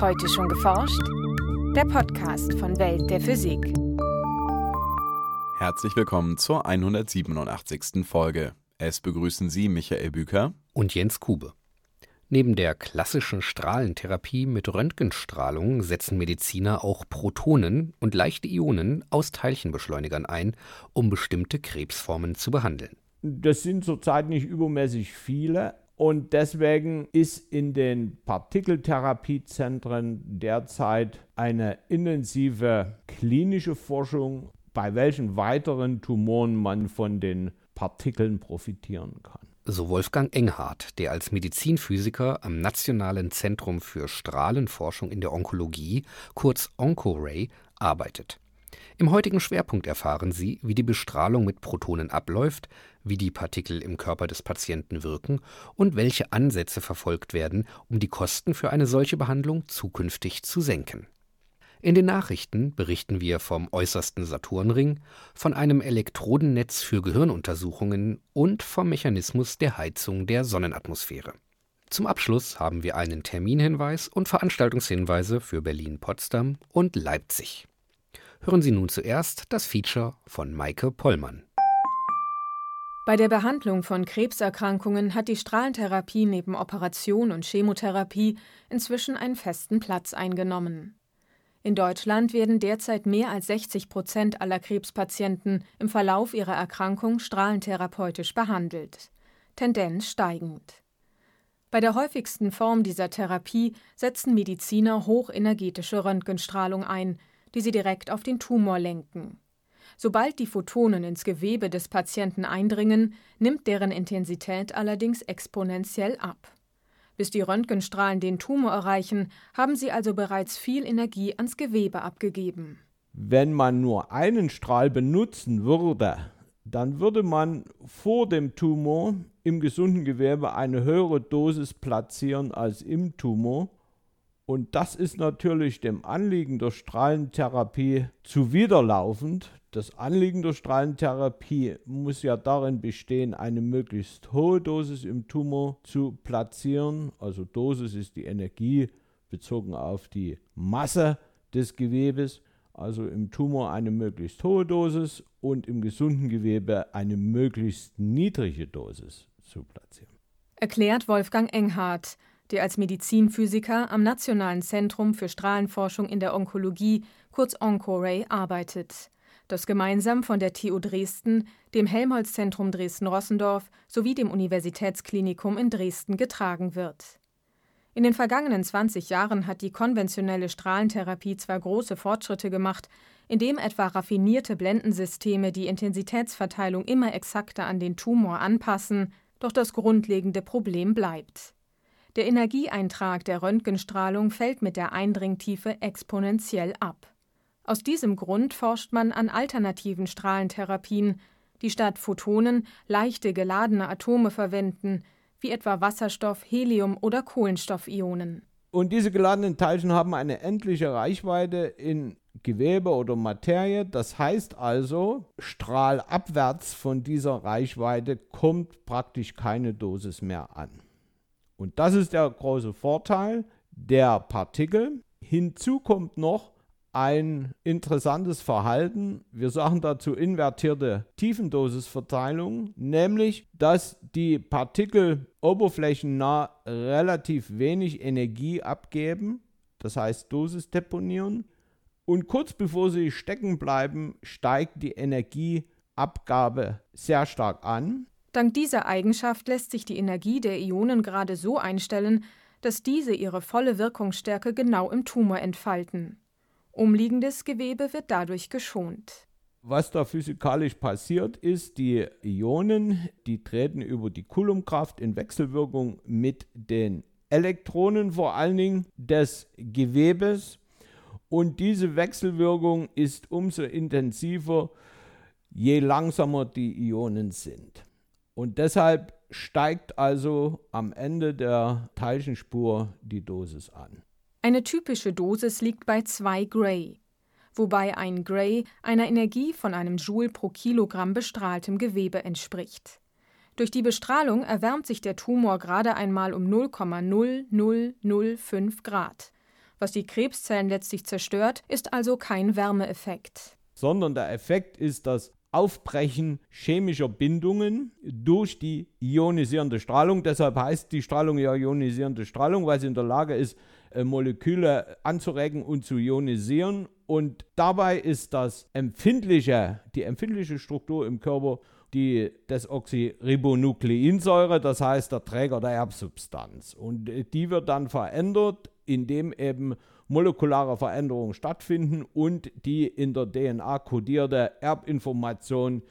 Heute schon geforscht? Der Podcast von Welt der Physik. Herzlich willkommen zur 187. Folge. Es begrüßen Sie Michael Büker und Jens Kube. Neben der klassischen Strahlentherapie mit Röntgenstrahlung setzen Mediziner auch Protonen und leichte Ionen aus Teilchenbeschleunigern ein, um bestimmte Krebsformen zu behandeln. Das sind zurzeit nicht übermäßig viele, und deswegen ist in den Partikeltherapiezentren derzeit eine intensive klinische Forschung, bei welchen weiteren Tumoren man von den Partikeln profitieren kann. So Wolfgang Enghardt, der als Medizinphysiker am Nationalen Zentrum für Strahlenforschung in der Onkologie, kurz OncoRay, arbeitet. Im heutigen Schwerpunkt erfahren Sie, wie die Bestrahlung mit Protonen abläuft, wie die Partikel im Körper des Patienten wirken und welche Ansätze verfolgt werden, um die Kosten für eine solche Behandlung zukünftig zu senken. In den Nachrichten berichten wir vom äußersten Saturnring, von einem Elektrodennetz für Gehirnuntersuchungen und vom Mechanismus der Heizung der Sonnenatmosphäre. Zum Abschluss haben wir einen Terminhinweis und Veranstaltungshinweise für Berlin, Potsdam und Leipzig. Hören Sie nun zuerst das Feature von Maike Pollmann. Bei der Behandlung von Krebserkrankungen hat die Strahlentherapie neben Operation und Chemotherapie inzwischen einen festen Platz eingenommen. In Deutschland werden derzeit mehr als 60 Prozent aller Krebspatienten im Verlauf ihrer Erkrankung strahlentherapeutisch behandelt. Tendenz steigend. Bei der häufigsten Form dieser Therapie setzen Mediziner hochenergetische Röntgenstrahlung ein, die sie direkt auf den Tumor lenken. Sobald die Photonen ins Gewebe des Patienten eindringen, nimmt deren Intensität allerdings exponentiell ab. Bis die Röntgenstrahlen den Tumor erreichen, haben sie also bereits viel Energie ans Gewebe abgegeben. Wenn man nur einen Strahl benutzen würde, dann würde man vor dem Tumor im gesunden Gewebe eine höhere Dosis platzieren als im Tumor. Und das ist natürlich dem Anliegen der Strahlentherapie zuwiderlaufend, das Anliegen der Strahlentherapie muss ja darin bestehen, eine möglichst hohe Dosis im Tumor zu platzieren. Also Dosis ist die Energie bezogen auf die Masse des Gewebes. Also im Tumor eine möglichst hohe Dosis und im gesunden Gewebe eine möglichst niedrige Dosis zu platzieren. Erklärt Wolfgang Enghardt, der als Medizinphysiker am Nationalen Zentrum für Strahlenforschung in der Onkologie, kurz OncoRay, arbeitet das gemeinsam von der TU Dresden, dem Helmholtz-Zentrum Dresden-Rossendorf sowie dem Universitätsklinikum in Dresden getragen wird. In den vergangenen 20 Jahren hat die konventionelle Strahlentherapie zwar große Fortschritte gemacht, indem etwa raffinierte Blendensysteme die Intensitätsverteilung immer exakter an den Tumor anpassen, doch das grundlegende Problem bleibt. Der Energieeintrag der Röntgenstrahlung fällt mit der Eindringtiefe exponentiell ab. Aus diesem Grund forscht man an alternativen Strahlentherapien, die statt Photonen leichte geladene Atome verwenden, wie etwa Wasserstoff, Helium oder Kohlenstoffionen. Und diese geladenen Teilchen haben eine endliche Reichweite in Gewebe oder Materie. Das heißt also, strahlabwärts von dieser Reichweite kommt praktisch keine Dosis mehr an. Und das ist der große Vorteil der Partikel. Hinzu kommt noch, ein interessantes Verhalten. Wir sagen dazu invertierte Tiefendosisverteilung, nämlich dass die Partikel oberflächennah relativ wenig Energie abgeben, das heißt Dosis deponieren, und kurz bevor sie stecken bleiben, steigt die Energieabgabe sehr stark an. Dank dieser Eigenschaft lässt sich die Energie der Ionen gerade so einstellen, dass diese ihre volle Wirkungsstärke genau im Tumor entfalten. Umliegendes Gewebe wird dadurch geschont. Was da physikalisch passiert ist, die Ionen, die treten über die Coulombkraft in Wechselwirkung mit den Elektronen vor allen Dingen des Gewebes und diese Wechselwirkung ist umso intensiver, je langsamer die Ionen sind. Und deshalb steigt also am Ende der Teilchenspur die Dosis an. Eine typische Dosis liegt bei 2 Gray, wobei ein Gray einer Energie von einem Joule pro Kilogramm bestrahltem Gewebe entspricht. Durch die Bestrahlung erwärmt sich der Tumor gerade einmal um 0,0005 Grad, Was die Krebszellen letztlich zerstört, ist also kein Wärmeeffekt. Sondern der Effekt ist das Aufbrechen chemischer Bindungen durch die ionisierende Strahlung. Deshalb heißt die Strahlung ja ionisierende Strahlung, weil sie in der Lage ist, Moleküle anzuregen und zu ionisieren. Und dabei ist das empfindliche, die empfindliche Struktur im Körper die Desoxyribonukleinsäure, das heißt der Träger der Erbsubstanz. Und äh, die wird dann verändert, indem eben molekulare Veränderungen stattfinden und die in der DNA kodierte Erbinformation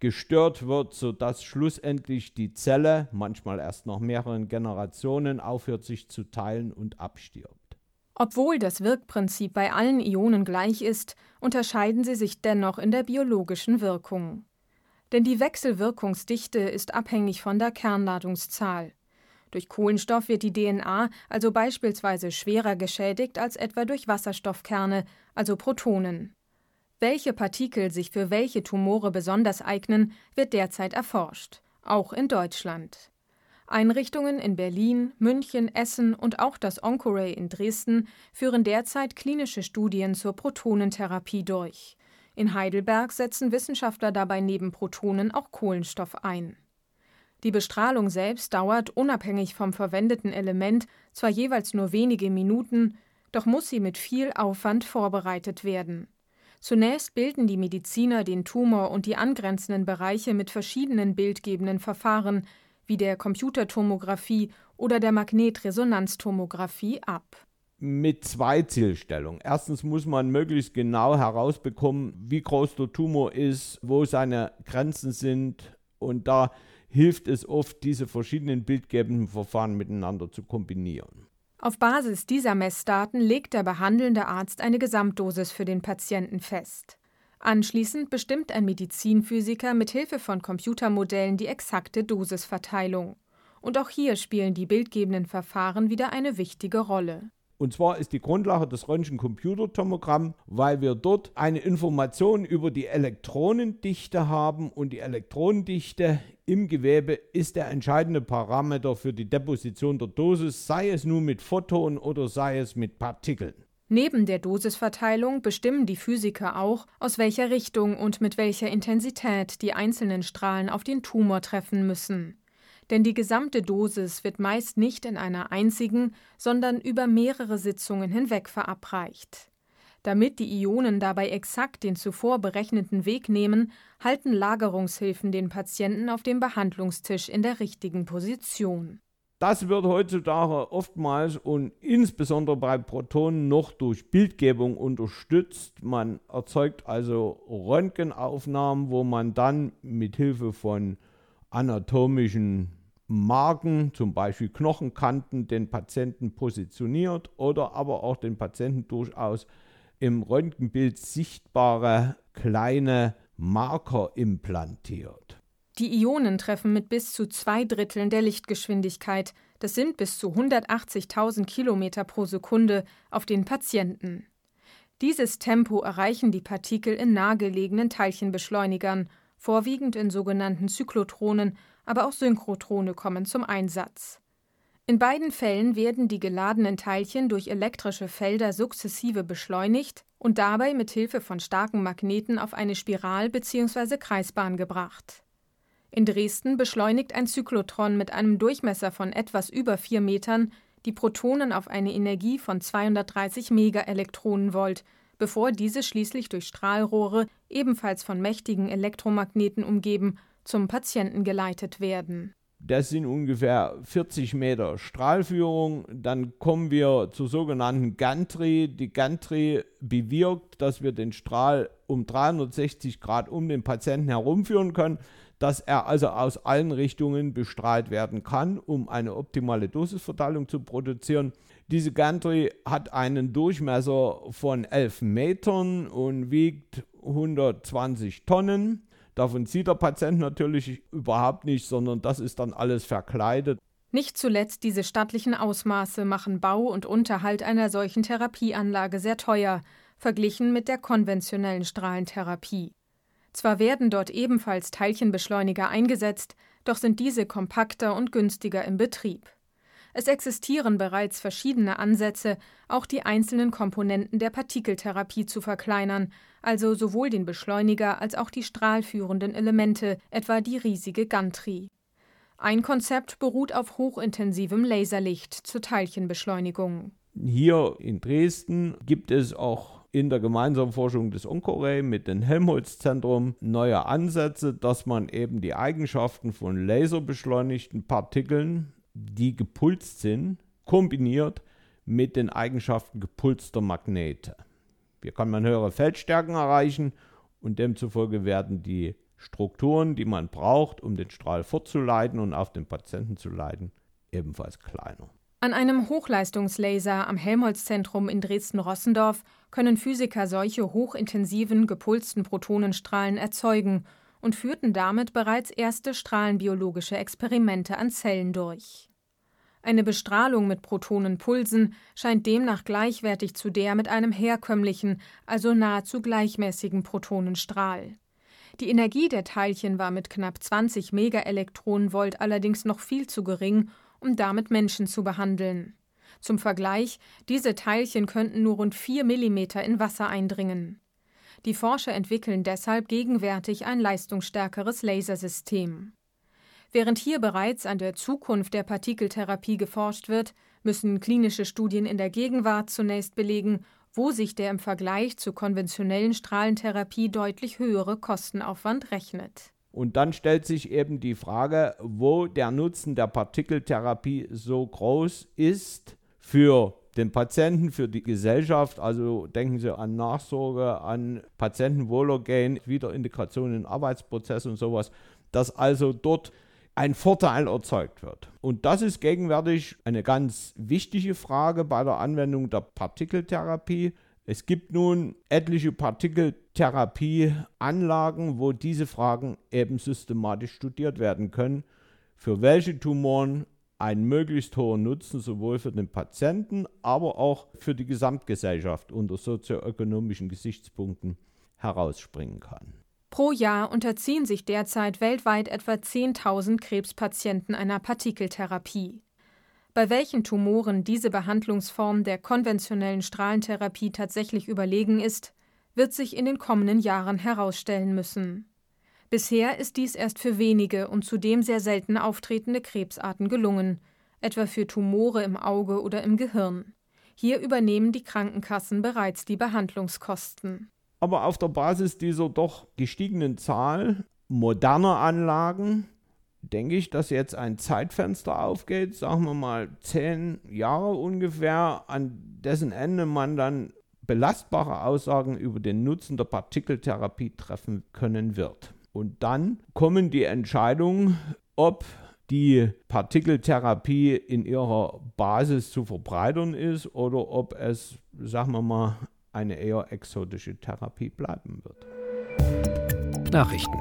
gestört wird, sodass schlussendlich die Zelle, manchmal erst nach mehreren Generationen, aufhört sich zu teilen und abstirbt. Obwohl das Wirkprinzip bei allen Ionen gleich ist, unterscheiden sie sich dennoch in der biologischen Wirkung. Denn die Wechselwirkungsdichte ist abhängig von der Kernladungszahl. Durch Kohlenstoff wird die DNA also beispielsweise schwerer geschädigt als etwa durch Wasserstoffkerne, also Protonen. Welche Partikel sich für welche Tumore besonders eignen, wird derzeit erforscht, auch in Deutschland. Einrichtungen in Berlin, München, Essen und auch das Oncoray in Dresden führen derzeit klinische Studien zur Protonentherapie durch. In Heidelberg setzen Wissenschaftler dabei neben Protonen auch Kohlenstoff ein. Die Bestrahlung selbst dauert unabhängig vom verwendeten Element zwar jeweils nur wenige Minuten, doch muss sie mit viel Aufwand vorbereitet werden. Zunächst bilden die Mediziner den Tumor und die angrenzenden Bereiche mit verschiedenen bildgebenden Verfahren wie der Computertomographie oder der Magnetresonanztomographie ab mit zwei Zielstellungen. Erstens muss man möglichst genau herausbekommen, wie groß der Tumor ist, wo seine Grenzen sind und da hilft es oft, diese verschiedenen bildgebenden Verfahren miteinander zu kombinieren. Auf Basis dieser Messdaten legt der behandelnde Arzt eine Gesamtdosis für den Patienten fest. Anschließend bestimmt ein Medizinphysiker mit Hilfe von Computermodellen die exakte Dosisverteilung. Und auch hier spielen die bildgebenden Verfahren wieder eine wichtige Rolle. Und zwar ist die Grundlage das Röntgencomputertomogramm, weil wir dort eine Information über die Elektronendichte haben und die Elektronendichte im Gewebe ist der entscheidende Parameter für die Deposition der Dosis, sei es nun mit Photonen oder sei es mit Partikeln. Neben der Dosisverteilung bestimmen die Physiker auch, aus welcher Richtung und mit welcher Intensität die einzelnen Strahlen auf den Tumor treffen müssen denn die gesamte Dosis wird meist nicht in einer einzigen, sondern über mehrere Sitzungen hinweg verabreicht. Damit die Ionen dabei exakt den zuvor berechneten Weg nehmen, halten Lagerungshilfen den Patienten auf dem Behandlungstisch in der richtigen Position. Das wird heutzutage oftmals und insbesondere bei Protonen noch durch Bildgebung unterstützt. Man erzeugt also Röntgenaufnahmen, wo man dann mit Hilfe von anatomischen Marken, zum Beispiel Knochenkanten, den Patienten positioniert oder aber auch den Patienten durchaus im Röntgenbild sichtbare kleine Marker implantiert. Die Ionen treffen mit bis zu zwei Dritteln der Lichtgeschwindigkeit, das sind bis zu 180.000 Kilometer pro Sekunde, auf den Patienten. Dieses Tempo erreichen die Partikel in nahegelegenen Teilchenbeschleunigern, vorwiegend in sogenannten Zyklotronen aber auch Synchrotrone kommen zum Einsatz. In beiden Fällen werden die geladenen Teilchen durch elektrische Felder sukzessive beschleunigt und dabei mit Hilfe von starken Magneten auf eine Spiral- bzw. Kreisbahn gebracht. In Dresden beschleunigt ein Zyklotron mit einem Durchmesser von etwas über 4 Metern die Protonen auf eine Energie von 230 Megaelektronenvolt, bevor diese schließlich durch Strahlrohre, ebenfalls von mächtigen Elektromagneten umgeben, zum Patienten geleitet werden. Das sind ungefähr 40 Meter Strahlführung. Dann kommen wir zur sogenannten Gantry. Die Gantry bewirkt, dass wir den Strahl um 360 Grad um den Patienten herumführen können, dass er also aus allen Richtungen bestrahlt werden kann, um eine optimale Dosisverteilung zu produzieren. Diese Gantry hat einen Durchmesser von 11 Metern und wiegt 120 Tonnen. Davon sieht der Patient natürlich überhaupt nicht, sondern das ist dann alles verkleidet. Nicht zuletzt diese stattlichen Ausmaße machen Bau und Unterhalt einer solchen Therapieanlage sehr teuer, verglichen mit der konventionellen Strahlentherapie. Zwar werden dort ebenfalls Teilchenbeschleuniger eingesetzt, doch sind diese kompakter und günstiger im Betrieb. Es existieren bereits verschiedene Ansätze, auch die einzelnen Komponenten der Partikeltherapie zu verkleinern, also sowohl den Beschleuniger als auch die strahlführenden Elemente, etwa die riesige Gantry. Ein Konzept beruht auf hochintensivem Laserlicht zur Teilchenbeschleunigung. Hier in Dresden gibt es auch in der gemeinsamen Forschung des Oncoray mit dem Helmholtz-Zentrum neue Ansätze, dass man eben die Eigenschaften von laserbeschleunigten Partikeln die gepulst sind, kombiniert mit den Eigenschaften gepulster Magnete. Hier kann man höhere Feldstärken erreichen und demzufolge werden die Strukturen, die man braucht, um den Strahl fortzuleiten und auf den Patienten zu leiten, ebenfalls kleiner. An einem Hochleistungslaser am Helmholtz-Zentrum in Dresden-Rossendorf können Physiker solche hochintensiven gepulsten Protonenstrahlen erzeugen und führten damit bereits erste strahlenbiologische Experimente an Zellen durch. Eine Bestrahlung mit Protonenpulsen scheint demnach gleichwertig zu der mit einem herkömmlichen, also nahezu gleichmäßigen Protonenstrahl. Die Energie der Teilchen war mit knapp 20 Megaelektronenvolt allerdings noch viel zu gering, um damit Menschen zu behandeln. Zum Vergleich, diese Teilchen könnten nur rund 4 Millimeter in Wasser eindringen. Die Forscher entwickeln deshalb gegenwärtig ein leistungsstärkeres Lasersystem. Während hier bereits an der Zukunft der Partikeltherapie geforscht wird, müssen klinische Studien in der Gegenwart zunächst belegen, wo sich der im Vergleich zur konventionellen Strahlentherapie deutlich höhere Kostenaufwand rechnet. Und dann stellt sich eben die Frage, wo der Nutzen der Partikeltherapie so groß ist für den Patienten, für die Gesellschaft. Also denken Sie an Nachsorge, an Patientenwohlergehen, Wiederintegration in Arbeitsprozesse und sowas, dass also dort ein Vorteil erzeugt wird. Und das ist gegenwärtig eine ganz wichtige Frage bei der Anwendung der Partikeltherapie. Es gibt nun etliche Partikeltherapieanlagen, wo diese Fragen eben systematisch studiert werden können. Für welche Tumoren ein möglichst hoher Nutzen sowohl für den Patienten, aber auch für die Gesamtgesellschaft unter sozioökonomischen Gesichtspunkten herausspringen kann. Pro Jahr unterziehen sich derzeit weltweit etwa 10.000 Krebspatienten einer Partikeltherapie. Bei welchen Tumoren diese Behandlungsform der konventionellen Strahlentherapie tatsächlich überlegen ist, wird sich in den kommenden Jahren herausstellen müssen. Bisher ist dies erst für wenige und zudem sehr selten auftretende Krebsarten gelungen, etwa für Tumore im Auge oder im Gehirn. Hier übernehmen die Krankenkassen bereits die Behandlungskosten. Aber auf der Basis dieser doch gestiegenen Zahl moderner Anlagen denke ich, dass jetzt ein Zeitfenster aufgeht, sagen wir mal zehn Jahre ungefähr, an dessen Ende man dann belastbare Aussagen über den Nutzen der Partikeltherapie treffen können wird. Und dann kommen die Entscheidungen, ob die Partikeltherapie in ihrer Basis zu verbreitern ist oder ob es, sagen wir mal, eine eher exotische Therapie bleiben wird. Nachrichten.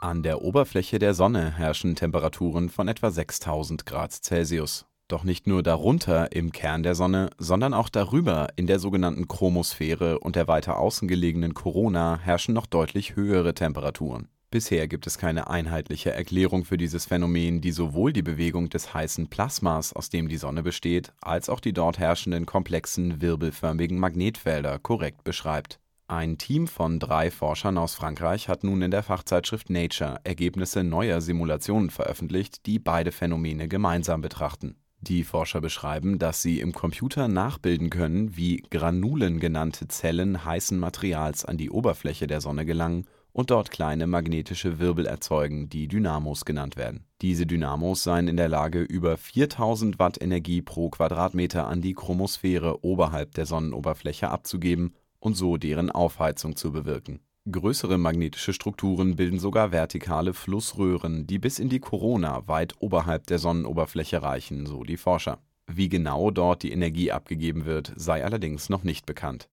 An der Oberfläche der Sonne herrschen Temperaturen von etwa 6000 Grad Celsius. Doch nicht nur darunter im Kern der Sonne, sondern auch darüber in der sogenannten Chromosphäre und der weiter außen gelegenen Corona herrschen noch deutlich höhere Temperaturen. Bisher gibt es keine einheitliche Erklärung für dieses Phänomen, die sowohl die Bewegung des heißen Plasmas, aus dem die Sonne besteht, als auch die dort herrschenden komplexen wirbelförmigen Magnetfelder korrekt beschreibt. Ein Team von drei Forschern aus Frankreich hat nun in der Fachzeitschrift Nature Ergebnisse neuer Simulationen veröffentlicht, die beide Phänomene gemeinsam betrachten. Die Forscher beschreiben, dass sie im Computer nachbilden können, wie Granulen genannte Zellen heißen Materials an die Oberfläche der Sonne gelangen und dort kleine magnetische Wirbel erzeugen, die Dynamos genannt werden. Diese Dynamos seien in der Lage, über 4000 Watt Energie pro Quadratmeter an die Chromosphäre oberhalb der Sonnenoberfläche abzugeben und so deren Aufheizung zu bewirken. Größere magnetische Strukturen bilden sogar vertikale Flussröhren, die bis in die Korona weit oberhalb der Sonnenoberfläche reichen, so die Forscher. Wie genau dort die Energie abgegeben wird, sei allerdings noch nicht bekannt.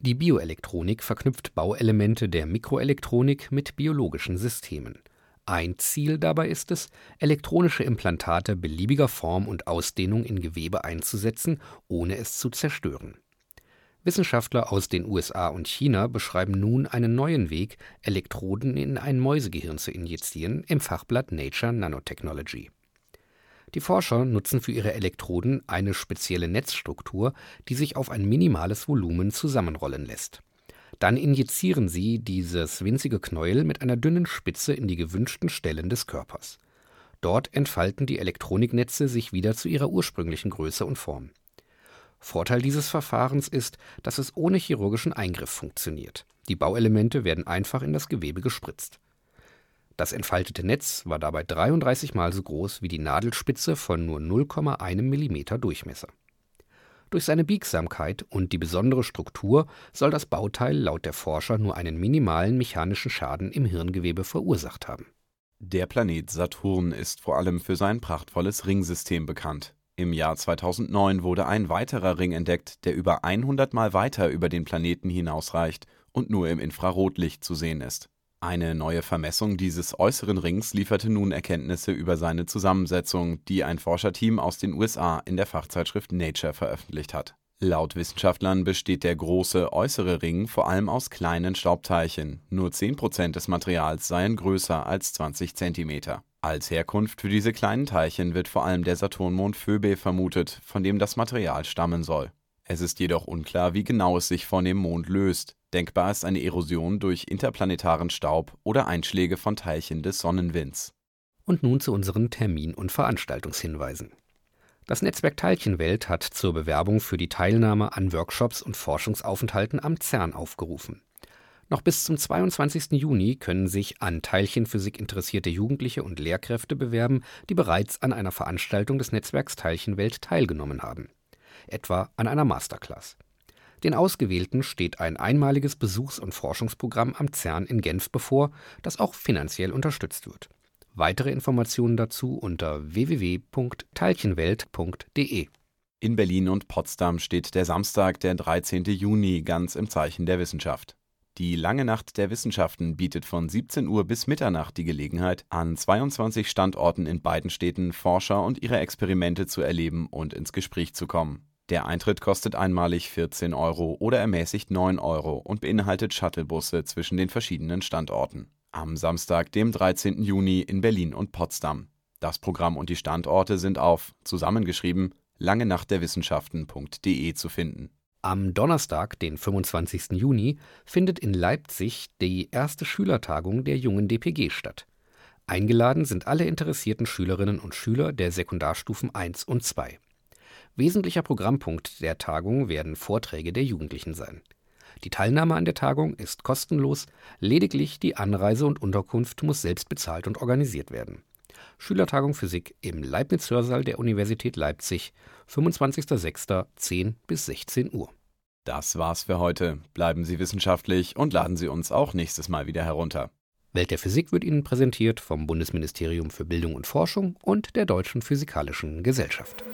Die Bioelektronik verknüpft Bauelemente der Mikroelektronik mit biologischen Systemen. Ein Ziel dabei ist es, elektronische Implantate beliebiger Form und Ausdehnung in Gewebe einzusetzen, ohne es zu zerstören. Wissenschaftler aus den USA und China beschreiben nun einen neuen Weg, Elektroden in ein Mäusegehirn zu injizieren, im Fachblatt Nature Nanotechnology. Die Forscher nutzen für ihre Elektroden eine spezielle Netzstruktur, die sich auf ein minimales Volumen zusammenrollen lässt. Dann injizieren sie dieses winzige Knäuel mit einer dünnen Spitze in die gewünschten Stellen des Körpers. Dort entfalten die Elektroniknetze sich wieder zu ihrer ursprünglichen Größe und Form. Vorteil dieses Verfahrens ist, dass es ohne chirurgischen Eingriff funktioniert. Die Bauelemente werden einfach in das Gewebe gespritzt. Das entfaltete Netz war dabei 33 mal so groß wie die Nadelspitze von nur 0,1 mm Durchmesser. Durch seine Biegsamkeit und die besondere Struktur soll das Bauteil laut der Forscher nur einen minimalen mechanischen Schaden im Hirngewebe verursacht haben. Der Planet Saturn ist vor allem für sein prachtvolles Ringsystem bekannt. Im Jahr 2009 wurde ein weiterer Ring entdeckt, der über 100 Mal weiter über den Planeten hinausreicht und nur im Infrarotlicht zu sehen ist. Eine neue Vermessung dieses äußeren Rings lieferte nun Erkenntnisse über seine Zusammensetzung, die ein Forscherteam aus den USA in der Fachzeitschrift Nature veröffentlicht hat. Laut Wissenschaftlern besteht der große äußere Ring vor allem aus kleinen Staubteilchen, nur 10% des Materials seien größer als 20 cm. Als Herkunft für diese kleinen Teilchen wird vor allem der Saturnmond Phoebe vermutet, von dem das Material stammen soll. Es ist jedoch unklar, wie genau es sich von dem Mond löst. Denkbar ist eine Erosion durch interplanetaren Staub oder Einschläge von Teilchen des Sonnenwinds. Und nun zu unseren Termin- und Veranstaltungshinweisen. Das Netzwerk Teilchenwelt hat zur Bewerbung für die Teilnahme an Workshops und Forschungsaufenthalten am CERN aufgerufen. Noch bis zum 22. Juni können sich an Teilchenphysik interessierte Jugendliche und Lehrkräfte bewerben, die bereits an einer Veranstaltung des Netzwerks Teilchenwelt teilgenommen haben, etwa an einer Masterclass. Den Ausgewählten steht ein einmaliges Besuchs- und Forschungsprogramm am CERN in Genf bevor, das auch finanziell unterstützt wird. Weitere Informationen dazu unter www.teilchenwelt.de. In Berlin und Potsdam steht der Samstag, der 13. Juni, ganz im Zeichen der Wissenschaft. Die Lange Nacht der Wissenschaften bietet von 17 Uhr bis Mitternacht die Gelegenheit, an 22 Standorten in beiden Städten Forscher und ihre Experimente zu erleben und ins Gespräch zu kommen. Der Eintritt kostet einmalig 14 Euro oder ermäßigt 9 Euro und beinhaltet Shuttlebusse zwischen den verschiedenen Standorten am Samstag, dem 13. Juni in Berlin und Potsdam. Das Programm und die Standorte sind auf, zusammengeschrieben, langenachtderwissenschaften.de zu finden. Am Donnerstag, den 25. Juni, findet in Leipzig die erste Schülertagung der jungen DPG statt. Eingeladen sind alle interessierten Schülerinnen und Schüler der Sekundarstufen 1 und 2. Wesentlicher Programmpunkt der Tagung werden Vorträge der Jugendlichen sein. Die Teilnahme an der Tagung ist kostenlos, lediglich die Anreise und Unterkunft muss selbst bezahlt und organisiert werden. Schülertagung Physik im Leibniz-Hörsaal der Universität Leipzig, 25.06.10 bis 16 Uhr. Das war's für heute. Bleiben Sie wissenschaftlich und laden Sie uns auch nächstes Mal wieder herunter. Welt der Physik wird Ihnen präsentiert vom Bundesministerium für Bildung und Forschung und der Deutschen Physikalischen Gesellschaft.